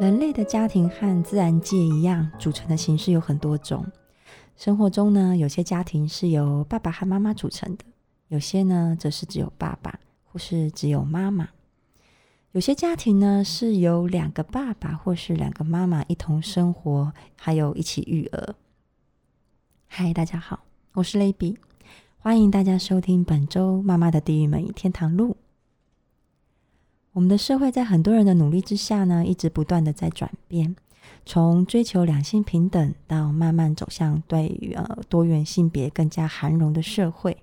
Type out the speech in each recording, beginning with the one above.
人类的家庭和自然界一样，组成的形式有很多种。生活中呢，有些家庭是由爸爸和妈妈组成的，有些呢则是只有爸爸或是只有妈妈。有些家庭呢是由两个爸爸或是两个妈妈一同生活，还有一起育儿。嗨，大家好，我是蕾比，欢迎大家收听本周《妈妈的地狱门与天堂路》。我们的社会在很多人的努力之下呢，一直不断的在转变。从追求两性平等，到慢慢走向对于呃多元性别更加涵容的社会，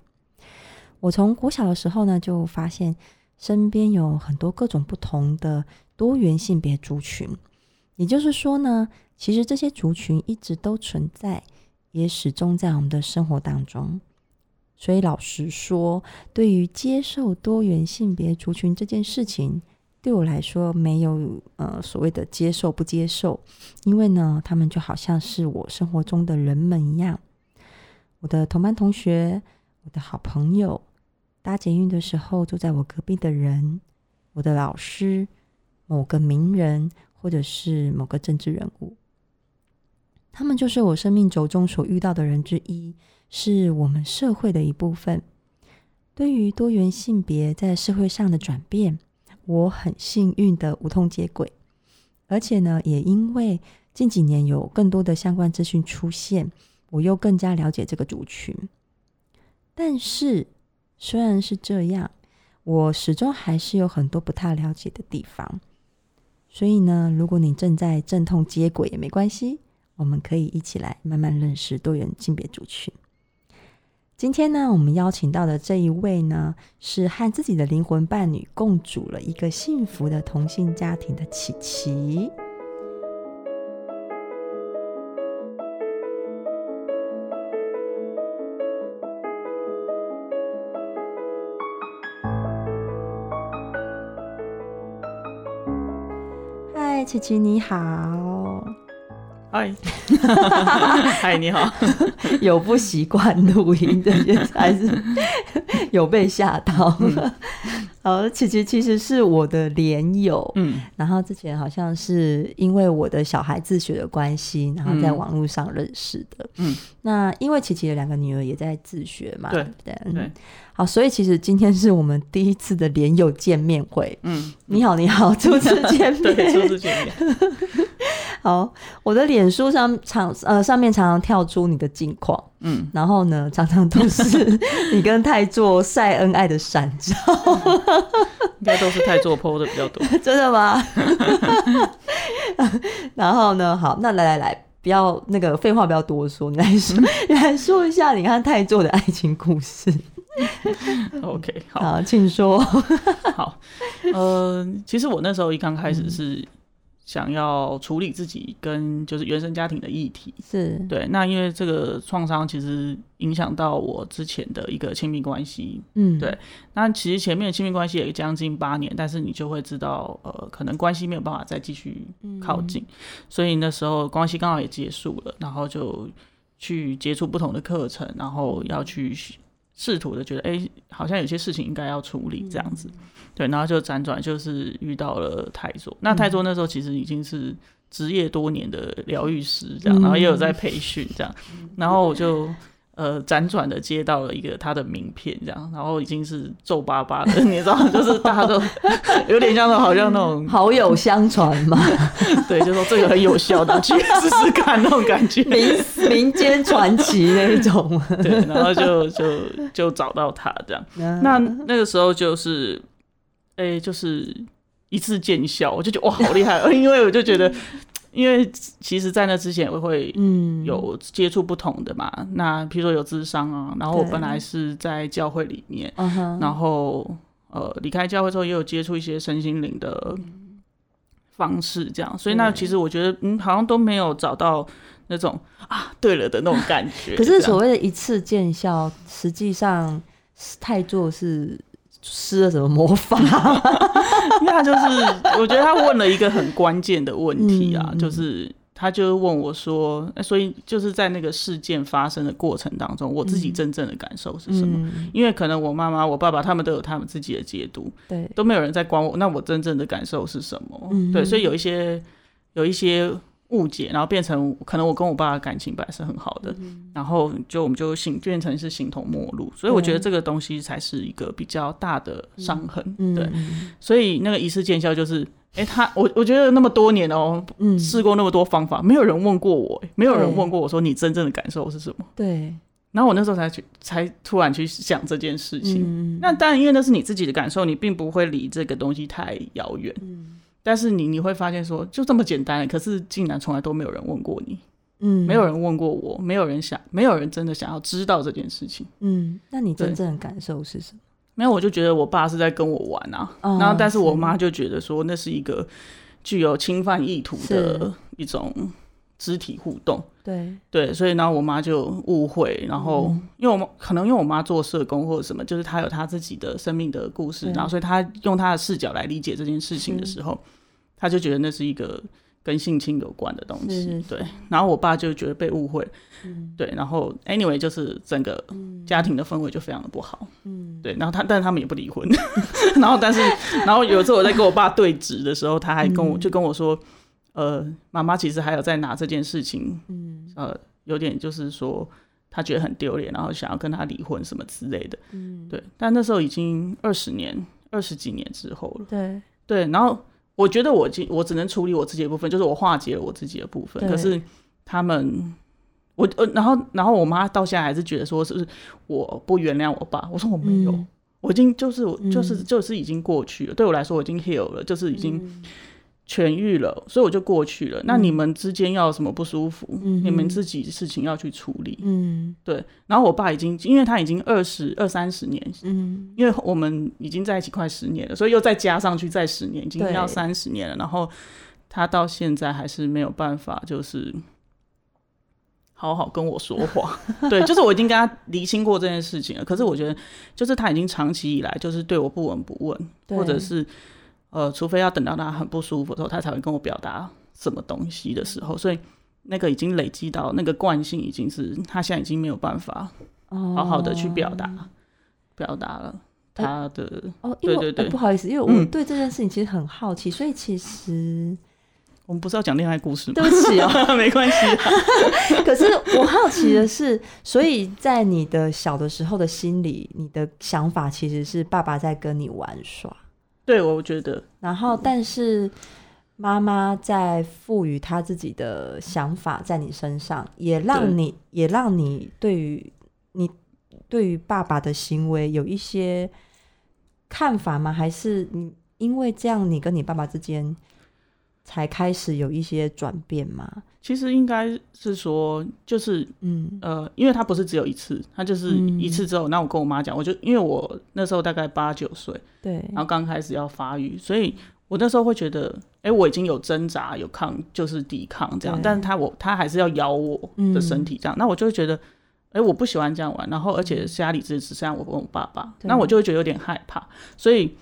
我从国小的时候呢，就发现身边有很多各种不同的多元性别族群。也就是说呢，其实这些族群一直都存在，也始终在我们的生活当中。所以老实说，对于接受多元性别族群这件事情，对我来说，没有呃所谓的接受不接受，因为呢，他们就好像是我生活中的人们一样，我的同班同学，我的好朋友，搭捷运的时候坐在我隔壁的人，我的老师，某个名人，或者是某个政治人物，他们就是我生命轴中所遇到的人之一，是我们社会的一部分。对于多元性别在社会上的转变。我很幸运的无痛接轨，而且呢，也因为近几年有更多的相关资讯出现，我又更加了解这个族群。但是，虽然是这样，我始终还是有很多不太了解的地方。所以呢，如果你正在阵痛接轨也没关系，我们可以一起来慢慢认识多元性别族群。今天呢，我们邀请到的这一位呢，是和自己的灵魂伴侣共组了一个幸福的同性家庭的琪琪。嗨，琪琪你好。嗨，嗨，你好。有不习惯录音的，还是 有被吓到？嗯。好，琪琪其实是我的连友，嗯，然后之前好像是因为我的小孩自学的关系，然后在网络上认识的，嗯，那因为琪琪的两个女儿也在自学嘛，对对对，好，所以其实今天是我们第一次的连友见面会，嗯，你好，你好，初次见面，对，初次见面，好，我的脸书上常呃上面常常跳出你的近况。嗯，然后呢，常常都是你跟太座晒恩爱的闪照，应该都是太座 po 的比较多，真的吗？然后呢，好，那来来来，不要那个废话，不要多说，你来说，你来说一下你和太座的爱情故事。OK，好，好，请说。好，呃，其实我那时候一刚开始是。想要处理自己跟就是原生家庭的议题，是对。那因为这个创伤其实影响到我之前的一个亲密关系，嗯，对。那其实前面的亲密关系也将近八年，但是你就会知道，呃，可能关系没有办法再继续靠近，嗯，所以那时候关系刚好也结束了，然后就去接触不同的课程，然后要去试图的觉得，哎，欸，好像有些事情应该要处理这样子。嗯对，然后就辗转就是遇到了太座。那太座那时候其实已经是职业多年的疗愈师，这样，然后也有在培训这样，然后我就呃辗转的接到了一个他的名片，这样，然后已经是皱巴巴的，你知道，就是大家都 有点像那种好像那种 好友相传嘛，对，就说这个很有效的，去试试看那种感觉，民民间传奇那种，对，然后就就就找到他这样，那那个时候就是。哎、欸，就是一次见效，我就觉得哇，好厉害！因为我就觉得，因为其实，在那之前我会嗯有接触不同的嘛。嗯、那比如说有智商啊，然后我本来是在教会里面，然后呃离开教会之后，也有接触一些身心灵的方式，这样。所以那其实我觉得，嗯，好像都没有找到那种啊对了的那种感觉。可是所谓的一次见效，实际上太做是。施了什么魔法？那就是我觉得他问了一个很关键的问题啊，嗯、就是他就问我说，所以就是在那个事件发生的过程当中，我自己真正的感受是什么？嗯、因为可能我妈妈、我爸爸他们都有他们自己的解读，对，都没有人在管我。那我真正的感受是什么？嗯、对，所以有一些。有一些误解，然后变成可能我跟我爸的感情本来是很好的，嗯、然后就我们就形变成是形同陌路，所以我觉得这个东西才是一个比较大的伤痕，嗯、对，嗯、所以那个一次见效就是，哎、欸，他我我觉得那么多年哦、喔，试、嗯、过那么多方法，没有人问过我，没有人问过我说你真正的感受是什么，对，然后我那时候才去才突然去想这件事情，嗯、那当然因为那是你自己的感受，你并不会离这个东西太遥远，嗯但是你你会发现说就这么简单，可是竟然从来都没有人问过你，嗯，没有人问过我，没有人想，没有人真的想要知道这件事情，嗯，那你真正的感受是什么？没有，我就觉得我爸是在跟我玩啊，哦、然后但是我妈就觉得说那是一个具有侵犯意图的一种肢体互动，对对，所以呢我妈就误会，然后、嗯、因为我妈可能因为我妈做社工或者什么，就是她有她自己的生命的故事，然后所以她用她的视角来理解这件事情的时候。他就觉得那是一个跟性侵有关的东西，是是是对。然后我爸就觉得被误会，嗯、对。然后 anyway 就是整个家庭的氛围就非常的不好，嗯，对。然后他，但是他们也不离婚。然后，但是，然后有一次我在跟我爸对质的时候，他还跟我就跟我说，呃，妈妈其实还有在拿这件事情，嗯，呃，有点就是说他觉得很丢脸，然后想要跟他离婚什么之类的，嗯，对。但那时候已经二十年、二十几年之后了，对，对。然后。我觉得我我只能处理我自己的部分，就是我化解了我自己的部分。可是他们，我呃，然后然后我妈到现在还是觉得说是我不原谅我爸。我说我没有，嗯、我已经就是就是就是已经过去了。嗯、对我来说，我已经 heal 了，就是已经。嗯痊愈了，所以我就过去了。嗯、那你们之间要有什么不舒服，嗯、你们自己事情要去处理。嗯，对。然后我爸已经，因为他已经二十二三十年，嗯，因为我们已经在一起快十年了，所以又再加上去再十年，已经要三十年了。然后他到现在还是没有办法，就是好好跟我说话。对，就是我已经跟他厘清过这件事情了。可是我觉得，就是他已经长期以来就是对我不闻不问，或者是。呃，除非要等到他很不舒服的时候，他才会跟我表达什么东西的时候，所以那个已经累积到那个惯性，已经是他现在已经没有办法好好的去表达，哦、表达了他的、欸、哦，对对对、欸，不好意思，因为我对这件事情其实很好奇，嗯、所以其实我们不是要讲恋爱故事吗？对不起哦，没关系、啊。可是我好奇的是，所以在你的小的时候的心里，你的想法其实是爸爸在跟你玩耍。对，我觉得，然后，但是妈妈在赋予她自己的想法在你身上，也让你，也让你对于你对于爸爸的行为有一些看法吗？还是你因为这样，你跟你爸爸之间才开始有一些转变吗？其实应该是说，就是嗯。呃，因为他不是只有一次，他就是一次之后，那、嗯、我跟我妈讲，我就因为我那时候大概八九岁，对，然后刚开始要发育，所以我那时候会觉得，哎、欸，我已经有挣扎、有抗，就是抵抗这样，但是他我他还是要咬我的身体这样，嗯、那我就会觉得，哎、欸，我不喜欢这样玩，然后而且家里只只剩下我跟我爸爸，那我就会觉得有点害怕，所以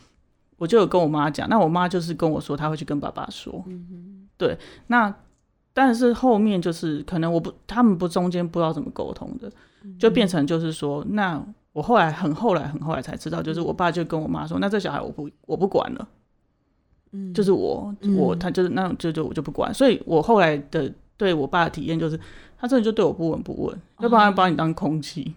我就有跟我妈讲，那我妈就是跟我说，她会去跟爸爸说，嗯、哼。对，那。但是后面就是可能我不，他们不中间不知道怎么沟通的，就变成就是说，那我后来很后来很后来才知道，就是我爸就跟我妈说，那这小孩我不我不管了，嗯，就是我我他就是那就就我就不管，所以我后来的对我爸的体验就是，他真的就对我不闻不问，要不然把你当空气，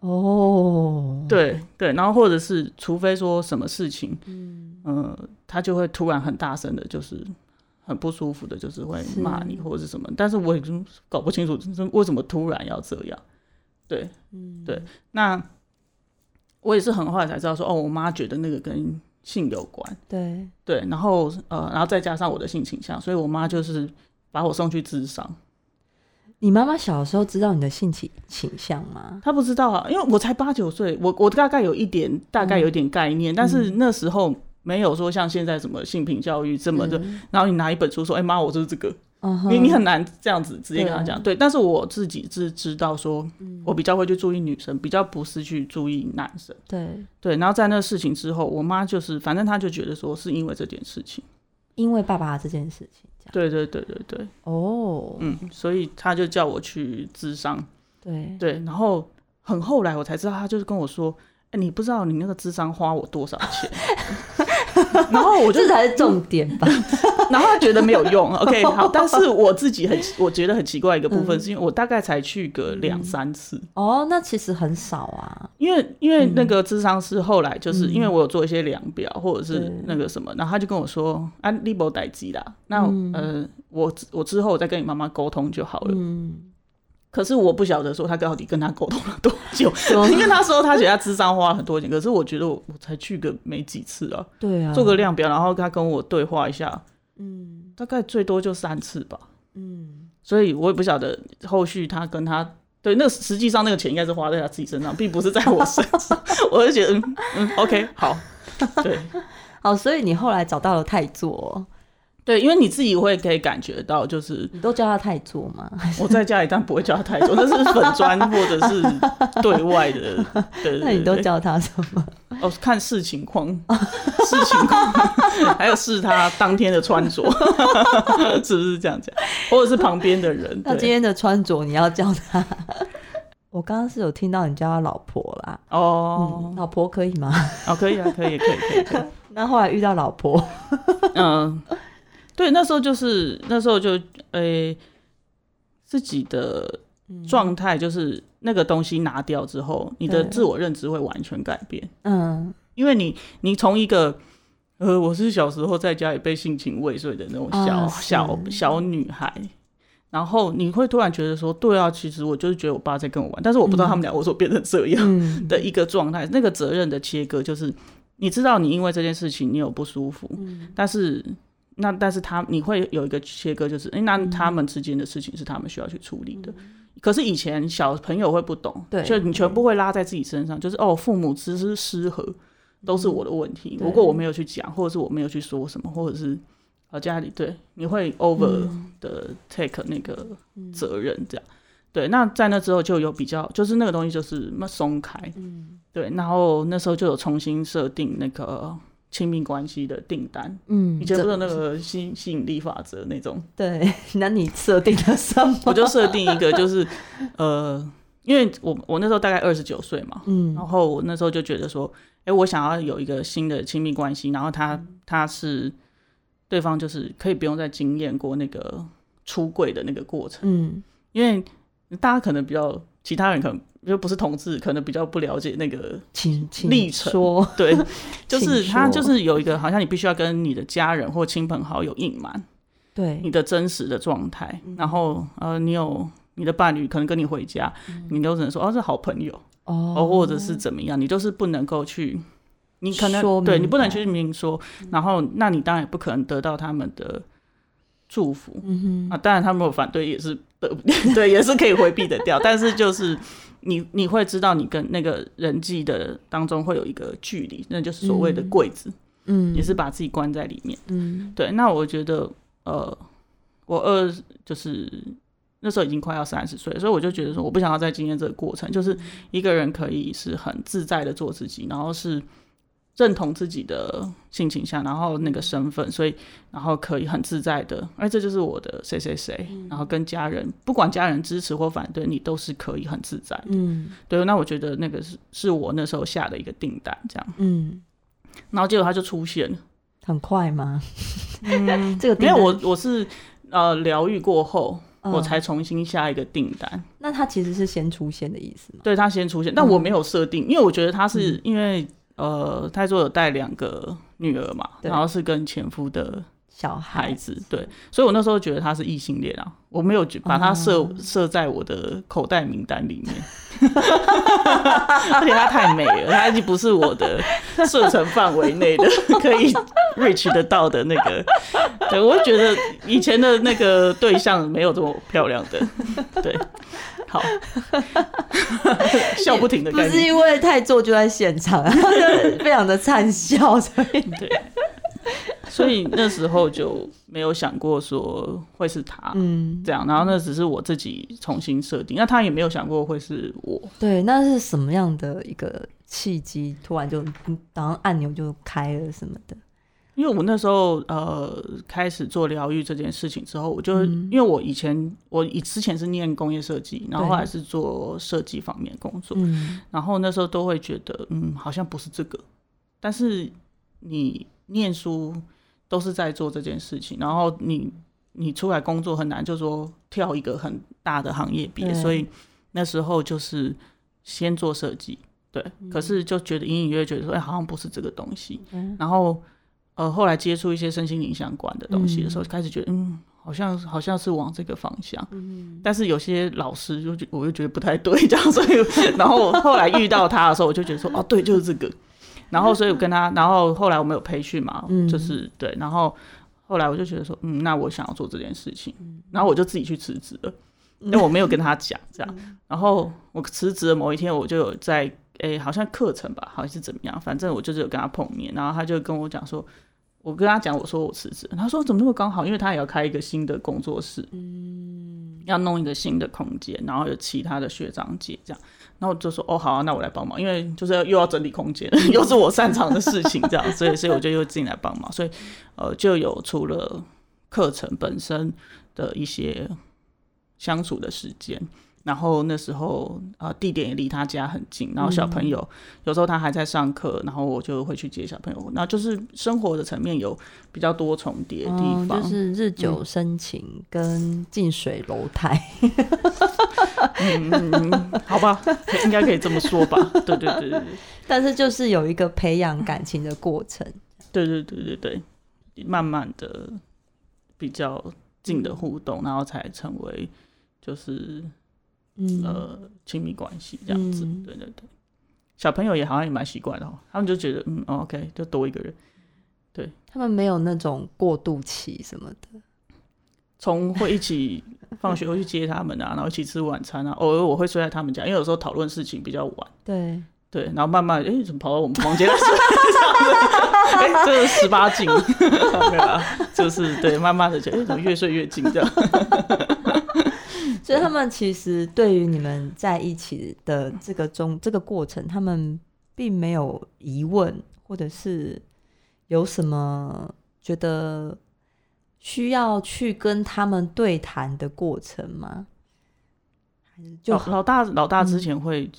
哦，对对，然后或者是除非说什么事情，嗯。嗯，他就会突然很大声的，就是。很不舒服的，就是会骂你或者是什么，是但是我已经搞不清楚，为什么突然要这样？对，嗯，对，那我也是很后来才知道说，哦，我妈觉得那个跟性有关，对，对，然后呃，然后再加上我的性倾向，所以我妈就是把我送去智商。你妈妈小时候知道你的性倾倾向吗？她不知道啊，因为我才八九岁，我我大概有一点，大概有一点概念，嗯、但是那时候。没有说像现在什么性平教育这么的，嗯、然后你拿一本书说：“哎、欸、妈，我就是这个。Uh. 你”你你很难这样子直接跟他讲。对，但是我自己是知道说，我比较会去注意女生，比较不是去注意男生。对对，然后在那个事情之后，我妈就是反正她就觉得说是因为这件事情，因为爸爸这件事情。对对对对对。哦，oh. 嗯，所以她就叫我去咨商。对对，然后很后来我才知道，她就是跟我说：“哎、欸，你不知道你那个咨商花我多少钱。” 然后我就这才是重点吧，然后他觉得没有用。OK，好，但是我自己很我觉得很奇怪一个部分，是因为我大概才去个两三次。哦，那其实很少啊。因为因为那个智商是后来就是因为我有做一些量表或者是那个什么，然后他就跟我说啊，你没代志啦，那呃，我我之后我再跟你妈妈沟通就好了。嗯。可是我不晓得说他到底跟他沟通了多久，因为他说他觉得他智商花了很多钱，可是我觉得我我才去个没几次啊，对啊，做个量表，然后他跟我对话一下，嗯，大概最多就三次吧，嗯，所以我也不晓得后续他跟他对那实际上那个钱应该是花在他自己身上，并不是在我身上，我就觉得嗯嗯，OK 好，对，好，所以你后来找到了泰座。对，因为你自己会可以感觉到，就是你都叫他太座吗？我在家里当然不会叫他太座，那是粉砖或者是对外的。对，对，对，那你都叫他什么？哦，看视情况，视情况，还有视他当天的穿着，是不是这样讲？或者是旁边的人，他今天的穿着你要叫他。我刚刚是有听到你叫他老婆啦。哦、嗯，老婆可以吗？哦，可以啊，可以，可以，可以。可以那后来遇到老婆，嗯。对，那时候就是那时候就诶、欸，自己的状态就是那个东西拿掉之后，嗯、你的自我认知会完全改变。嗯，因为你你从一个呃，我是小时候在家里被性侵未遂的那种小、啊、小小女孩，然后你会突然觉得说，对啊，其实我就是觉得我爸在跟我玩，但是我不知道他们俩为什么变成这样 的一个状态。嗯、那个责任的切割就是，你知道你因为这件事情你有不舒服，嗯、但是。那但是他你会有一个切割，就是哎、欸，那他们之间的事情是他们需要去处理的。嗯、可是以前小朋友会不懂，对，就你全部会拉在自己身上，就是哦，父母之失失和都是我的问题。嗯、如果我没有去讲，或者是我没有去说什么，或者是呃家里对你会 over 的 take 那个责任这样。嗯、对，那在那之后就有比较，就是那个东西就是那么松开，嗯，对，然后那时候就有重新设定那个。亲密关系的订单，嗯，以前不是那个吸吸引力法则那种，对，那你设定了什么？我就设定一个，就是呃，因为我我那时候大概二十九岁嘛，嗯，然后我那时候就觉得说，哎、欸，我想要有一个新的亲密关系，然后他他是对方就是可以不用再经验过那个出柜的那个过程，嗯，因为大家可能比较其他人可能。就不是同志，可能比较不了解那个历程。说 对，就是他就是有一个，好像你必须要跟你的家人或亲朋好友隐瞒，对你的真实的状态。嗯、然后呃，你有你的伴侣可能跟你回家，嗯、你都只能说哦是好朋友哦，或者是怎么样，你就是不能够去，你可能对你不能去明说。嗯、然后，那你当然也不可能得到他们的祝福。嗯哼啊，当然他们有反对也是得 对，也是可以回避的掉，但是就是。你你会知道，你跟那个人际的当中会有一个距离，那就是所谓的柜子，嗯，也是把自己关在里面，嗯，对。那我觉得，呃，我二就是那时候已经快要三十岁，所以我就觉得说，我不想要再经验这个过程，就是一个人可以是很自在的做自己，然后是。认同自己的性倾向，然后那个身份，所以然后可以很自在的，而这就是我的谁谁谁，然后跟家人，不管家人支持或反对，你都是可以很自在的。嗯，对。那我觉得那个是是我那时候下的一个订单，这样。嗯。然后结果他就出现了，很快吗？嗯，这个因为我我是呃疗愈过后，我才重新下一个订单。那他其实是先出现的意思吗？对，他先出现，但我没有设定，因为我觉得他是因为。呃，泰座有带两个女儿嘛，然后是跟前夫的小孩子，对，所以我那时候觉得他是异性恋啊，我没有把他设设、嗯、在我的口袋名单里面，而且他太美了，他已经不是我的射程范围内的可以 reach 得到的那个，对，我觉得以前的那个对象没有这么漂亮的，对。好，笑不停的，不是因为太做就在现场，然后就非常的灿笑，所以。对，所以那时候就没有想过说会是他，嗯，这样，然后那只是我自己重新设定，那他也没有想过会是我，对，那是什么样的一个契机，突然就然后按钮就开了什么的？因为我那时候呃开始做疗愈这件事情之后，我就、嗯、因为我以前我以之前是念工业设计，然后后来是做设计方面工作，嗯、然后那时候都会觉得嗯好像不是这个，但是你念书都是在做这件事情。然后你你出来工作很难，就说跳一个很大的行业别，所以那时候就是先做设计，对。嗯、可是就觉得隐隐约约觉得说，哎、欸，好像不是这个东西。嗯、然后呃，后来接触一些身心灵相关的东西的时候，嗯、开始觉得嗯。好像好像是往这个方向，嗯、但是有些老师就觉我就觉得不太对，这样，所以然后我后来遇到他的时候，我就觉得说，哦，对，就是这个。然后所以我跟他，然后后来我们有培训嘛，嗯、就是对，然后后来我就觉得说，嗯，那我想要做这件事情，然后我就自己去辞职了，因为我没有跟他讲这样。然后我辞职的某一天，我就有在，哎，好像课程吧，好像是怎么样，反正我就是有跟他碰面，然后他就跟我讲说。我跟他讲，我说我辞职，他说怎么那么刚好？因为他也要开一个新的工作室，嗯，要弄一个新的空间，然后有其他的学长姐这样，然后我就说哦好啊，那我来帮忙，因为就是要又要整理空间，又是我擅长的事情，这样，所以所以我就又进来帮忙，所以呃就有除了课程本身的一些相处的时间。然后那时候，呃，地点也离他家很近。然后小朋友、嗯、有时候他还在上课，然后我就会去接小朋友。那就是生活的层面有比较多重叠的地方，哦、就是日久生情跟近水楼台。好吧，应该可以这么说吧。对对对对。但是就是有一个培养感情的过程。对对对对对，慢慢的比较近的互动，然后才成为就是。嗯，呃，亲密关系这样子，嗯、对对对，小朋友也好像也蛮习惯的哦，他们就觉得嗯、哦、，OK，就多一个人，对，他们没有那种过渡期什么的，从会一起放学会去接他们啊，然后一起吃晚餐啊，偶尔我会睡在他们家，因为有时候讨论事情比较晚，对。对，然后慢慢哎、欸，怎么跑到我们房间来？哎、欸，这是十八禁，对啊？就是对，慢慢的就哎、欸，怎么越睡越近这样。所以他们其实对于你们在一起的这个中这个过程，他们并没有疑问，或者是有什么觉得需要去跟他们对谈的过程吗？就老，老大老大之前会，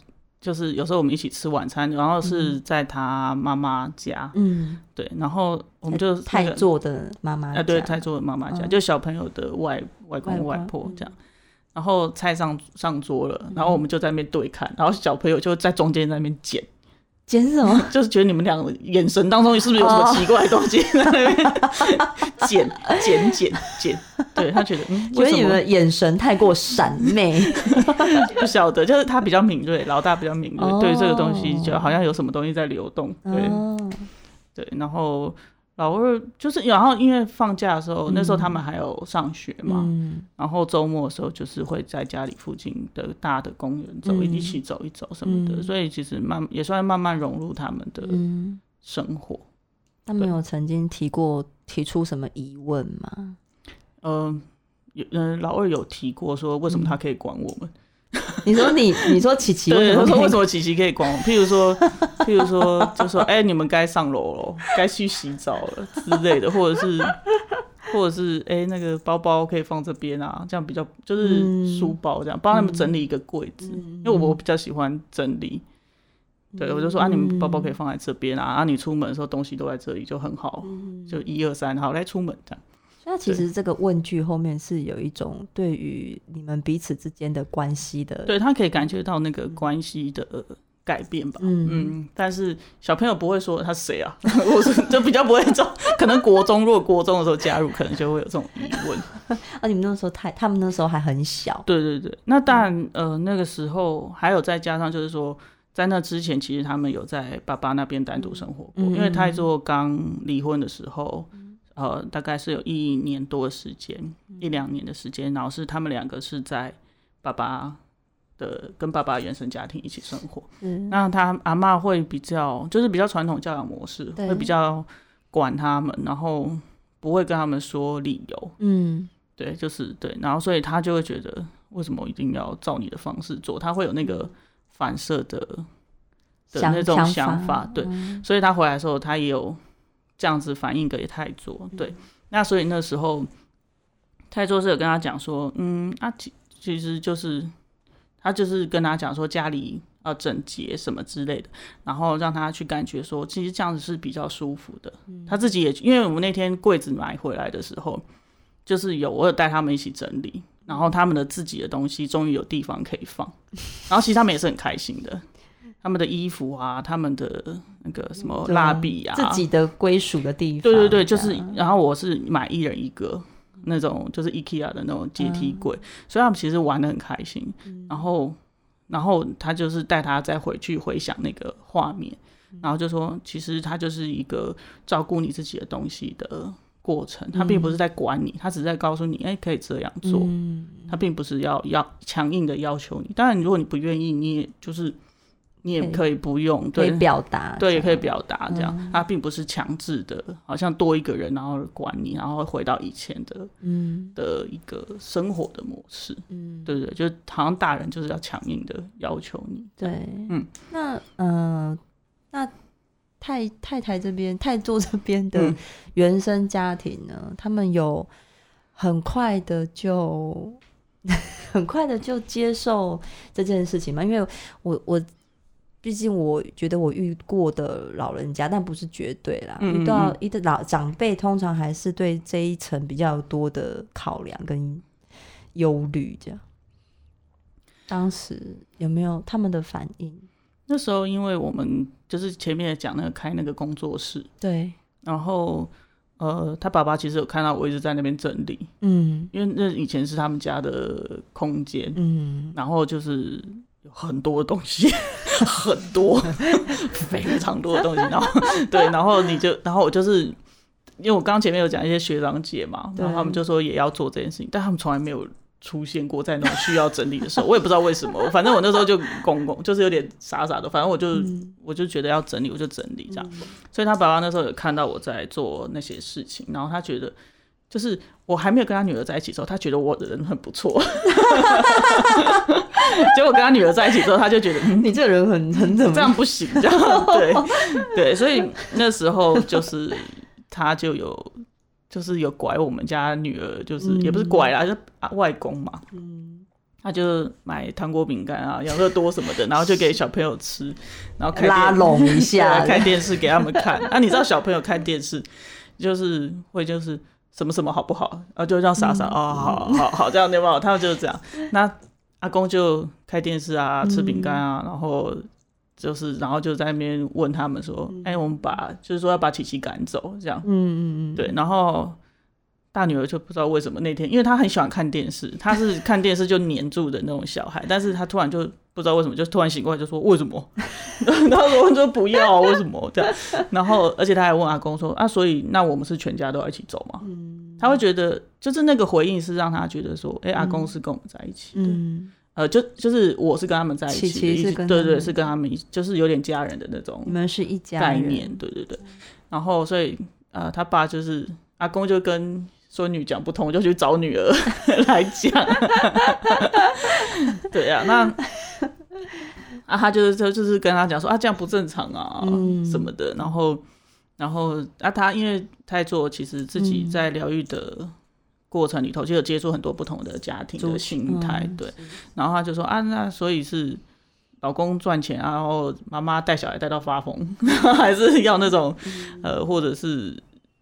就是有时候我们一起吃晚餐，然后是在他妈妈家，嗯，对，然后我们就太座的妈妈，哎，对，太座的妈妈家，就小朋友的外外公外婆这样。然后菜上上桌了，然后我们就在那边对看，然后小朋友就在中间在那边捡，捡什么？就是觉得你们两个眼神当中是不是有什么奇怪的东西在那边捡捡捡捡？对，他觉得，嗯，觉得你们的眼神太过闪媚，不晓得，就是他比较敏锐，老大比较敏锐，对这个东西就好像有什么东西在流动，对。对，然后。老二就是，然后因为放假的时候，嗯、那时候他们还有上学嘛，嗯、然后周末的时候就是会在家里附近的大的公园走，嗯、一起走一走什么的，嗯、所以其实慢也算慢慢融入他们的生活。嗯、他们有曾经提过提出什么疑问吗？嗯，有嗯，老二有提过说为什么他可以管我们。嗯 你说你，你说琪琪，对，我说为什么琪琪可以管我？譬如说，譬如说，就说，哎、欸，你们该上楼了，该去洗澡了之类的，或者是，或者是，哎、欸，那个包包可以放这边啊，这样比较就是书包这样，帮他们整理一个柜子，嗯、因为我比较喜欢整理。嗯、对，我就说啊，你们包包可以放在这边啊，啊，你出门的时候东西都在这里就很好，就一二三，好，来出门这样。那其实这个问句后面是有一种对于你们彼此之间的关系的，对，他可以感觉到那个关系的改变吧。嗯嗯，但是小朋友不会说他是谁啊，我是就比较不会这种可能国中如果国中的时候加入，可能就会有这种疑问。啊，你们那时候太，他们那时候还很小。对对对，那当然，呃，那个时候还有再加上就是说，在那之前，其实他们有在爸爸那边单独生活过，嗯、因为泰做刚离婚的时候。呃，大概是有一年多的时间，嗯、一两年的时间，然后是他们两个是在爸爸的跟爸爸原生家庭一起生活。嗯，那他阿妈会比较，就是比较传统教养模式，会比较管他们，然后不会跟他们说理由。嗯，对，就是对，然后所以他就会觉得，为什么一定要照你的方式做？他会有那个反射的的那种想法。对，嗯、所以他回来的时候，他也有。这样子反应给太座，对，嗯、那所以那时候太座是有跟他讲说，嗯，啊，其其实就是他就是跟他讲说，家里要整洁什么之类的，然后让他去感觉说，其实这样子是比较舒服的。嗯、他自己也，因为我们那天柜子买回来的时候，就是有我有带他们一起整理，然后他们的自己的东西终于有地方可以放，然后其实他们也是很开心的。他们的衣服啊，他们的那个什么蜡笔啊，自己的归属的地方。对对对，就是，然后我是买一人一个那种，就是 IKEA 的那种阶梯柜，嗯、所以他们其实玩的很开心。嗯、然后，然后他就是带他再回去回想那个画面，嗯、然后就说，其实他就是一个照顾你自己的东西的过程，他并不是在管你，他只是在告诉你，哎，可以这样做。嗯、他并不是要要强硬的要求你，当然，如果你不愿意，你也就是。你也可以不用，对，可以表达，对，也可以表达这样，它并不是强制的，好像多一个人然后管你，然后回到以前的，嗯，的一个生活的模式，嗯，对对，就好像大人就是要强硬的要求你，对，嗯，那呃，那太太太这边太座这边的原生家庭呢，他们有很快的就 很快的就接受这件事情嘛？因为我我。毕竟我觉得我遇过的老人家，但不是绝对啦。嗯嗯嗯，遇到一个老长辈，通常还是对这一层比较多的考量跟忧虑。这样，当时有没有他们的反应？那时候，因为我们就是前面讲那个开那个工作室，对。然后，呃，他爸爸其实有看到我一直在那边整理，嗯，因为那以前是他们家的空间，嗯，然后就是。有很多的东西，很多，非常多的东西。然后，对，然后你就，然后我就是，因为我刚前面有讲一些学长姐嘛，然后他们就说也要做这件事情，但他们从来没有出现过在那种需要整理的时候。我也不知道为什么，反正我那时候就公公，就是有点傻傻的，反正我就我就觉得要整理，我就整理这样。所以他爸爸那时候有看到我在做那些事情，然后他觉得。就是我还没有跟他女儿在一起的时候，他觉得我的人很不错。结果跟他女儿在一起之后，他就觉得、嗯、你这个人很很怎么这样不行，这样 对对，所以那时候就是他就有就是有拐我们家女儿，就是、嗯、也不是拐啦，就是外公嘛。嗯，他就买糖果饼干啊、养乐多什么的，然后就给小朋友吃，然后开拉拢一下，看电视给他们看。啊，你知道小朋友看电视就是会就是。什么什么好不好？啊，就这样傻傻、嗯、哦，好好好，这样对吧？他们就是这样。那阿公就开电视啊，吃饼干啊，嗯、然后就是，然后就在那边问他们说：“哎、我们把就是说要把琪琪赶走，这样。”嗯嗯嗯，对。然后大女儿就不知道为什么那天，因为她很喜欢看电视，她是看电视就黏住的那种小孩，但是她突然就。不知道为什么，就突然醒过来就说为什么？然后我说不要，为什么这样？然后而且他还问阿公说啊，所以那我们是全家都要一起走吗？嗯、他会觉得就是那个回应是让他觉得说，哎、欸，阿公是跟我们在一起的，嗯、呃，就就是我是跟他们在一起，对，对对，是跟他们，就是有点家人的那种，你们是一家概念，对对对。然后所以呃，他爸就是阿公就跟孙女讲不通，就去找女儿 来讲。对呀、啊，那。啊，他就是就就是跟他讲说啊，这样不正常啊，嗯、什么的。然后，然后啊，他因为太做，其实自己在疗愈的过程里头，就有接触很多不同的家庭的心态，嗯、对。然后他就说啊，那所以是老公赚钱，然后妈妈带小孩带到发疯，还是要那种、嗯、呃，或者是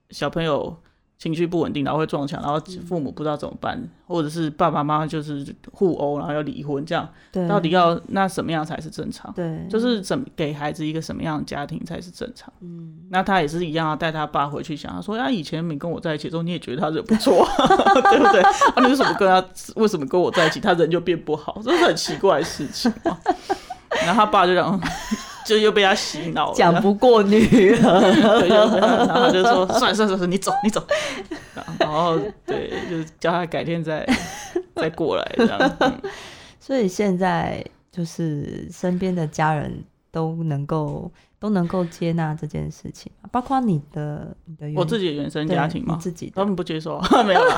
小朋友。情绪不稳定，然后会撞墙，然后父母不知道怎么办，嗯、或者是爸爸妈妈就是互殴，然后要离婚，这样到底要那什么样才是正常？对，就是怎么给孩子一个什么样的家庭才是正常？嗯，那他也是一样啊，带他爸回去想，他说：“啊，以前没跟我在一起之后，你也觉得他人不错，对不对？啊，你为什么跟他？为什么跟我在一起，他人就变不好？这是很奇怪的事情嘛。”然后他爸就讲。就又被他洗脑，讲不过女儿，然后就说：“算了算了算了，你走你走。”然后对，就叫他改天再再过来这样。嗯、所以现在就是身边的家人都能够都能够接纳这件事情，包括你的你的我自己的原生家庭嘛，自己他们不接受，没有啦。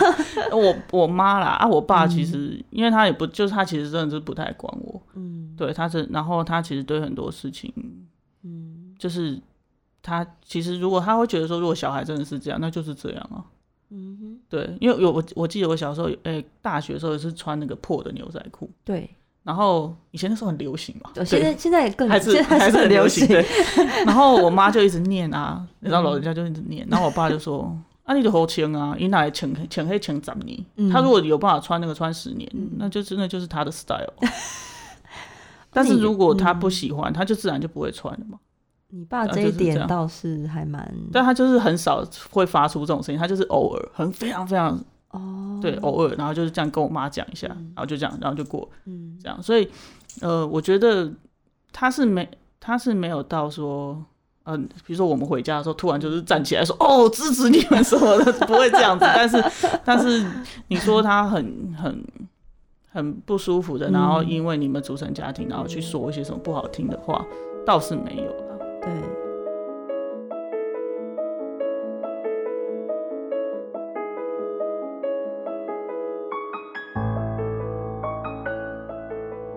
我我妈啦啊，我爸其实、嗯、因为他也不就是他其实真的是不太管我，嗯。对，他是，然后他其实对很多事情，嗯，就是他其实如果他会觉得说，如果小孩真的是这样，那就是这样啊，嗯哼，对，因为有我我记得我小时候，哎，大学的时候也是穿那个破的牛仔裤，对，然后以前那时候很流行嘛，现在现在更还是还是很流行。对，然后我妈就一直念啊，你知道老人家就一直念，然后我爸就说：“啊，你就好穿啊，你拿来请请黑请怎你？他如果有办法穿那个穿十年，那就真的就是他的 style。但是如果他不喜欢，他就自然就不会穿了嘛。你爸这一点倒是还蛮，但他就是很少会发出这种声音，他就是偶尔，很非常非常。”哦，对，偶尔，然后就是这样跟我妈讲一下，然后就这样，然后就过，嗯，这样，所以，呃，我觉得他是没，他是没有到说，嗯，比如说我们回家的时候，突然就是站起来说，哦，支持你们什么的，不会这样子，但是，但是你说他很很很不舒服的，然后因为你们组成家庭，然后去说一些什么不好听的话，倒是没有了，对。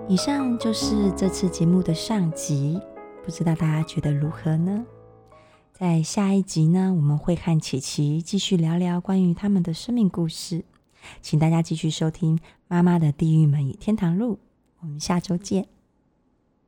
以上就是这次节目的上集，不知道大家觉得如何呢？在下一集呢，我们会和琪琪继续聊聊关于他们的生命故事，请大家继续收听《妈妈的地狱门与天堂路》，我们下周见。